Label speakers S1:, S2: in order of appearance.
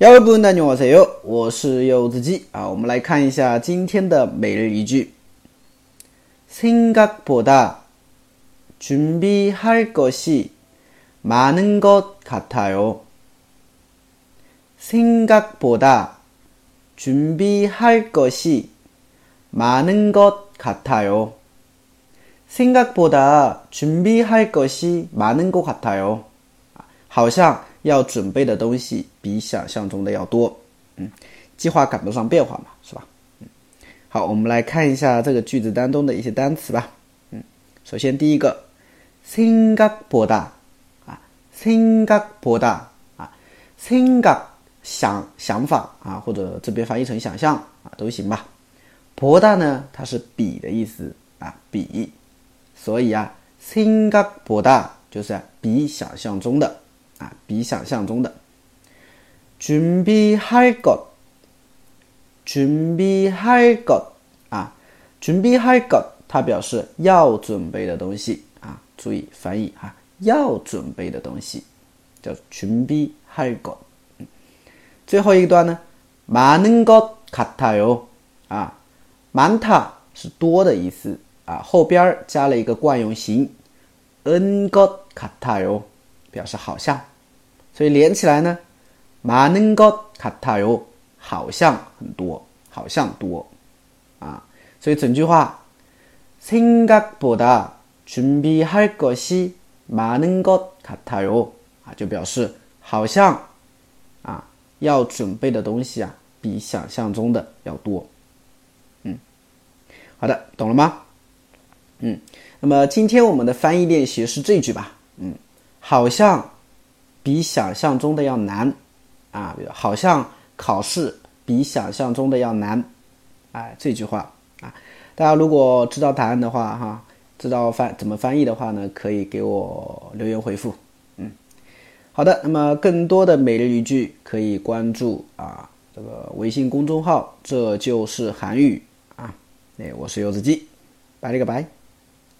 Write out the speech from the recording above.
S1: 여러분 안녕하세요. 我是柚子鸡啊，我们来看一下今天的每日一句。 생각보다 준비할 것이 많은 것 같아요. 생각보다 준비할 것이 많은 것 같아요. 생각보다 준비할 것이 많은 것 같아요. 好像 要准备的东西比想象中的要多，嗯，计划赶不上变化嘛，是吧？嗯，好，我们来看一下这个句子当中的一些单词吧，嗯，首先第一个，생각보 다， 啊，생각보 다， 啊，생각想想法啊，或者这边翻译成想象啊都行吧。보다呢，它是比的意思啊，比，所以啊，생각보다就是比想象中的。 啊，比想象中的。준비할 것， 준비할 것， 啊，준비할 것， 它表示要准备的东西啊，注意翻译哈，要准备的东西叫준비할 것。 最后一段呢，많은것같아 요， 啊，많다是多的意思啊，后边加了一个惯用型，은것같아 요。 表示好像， 所以连起来呢，많은것같아 요， 好像很多，好像多，啊，所以整句话，생각보다준비할것이많은것같아 요， 啊，就表示好像，啊，要准备的东西啊，比想象中的要多，嗯，好的，懂了吗？嗯，那么今天我们的翻译练习是这句吧，嗯。好像 比想象中的要难啊！好像考试比想象中的要难，哎，这句话啊，大家如果知道答案的话，哈，知道翻怎么翻译的话呢，可以给我留言回复。嗯，好的，那么更多的每日语句可以关注啊这个微信公众号，这就是韩语啊。哎，我是柚子鸡，拜了个拜。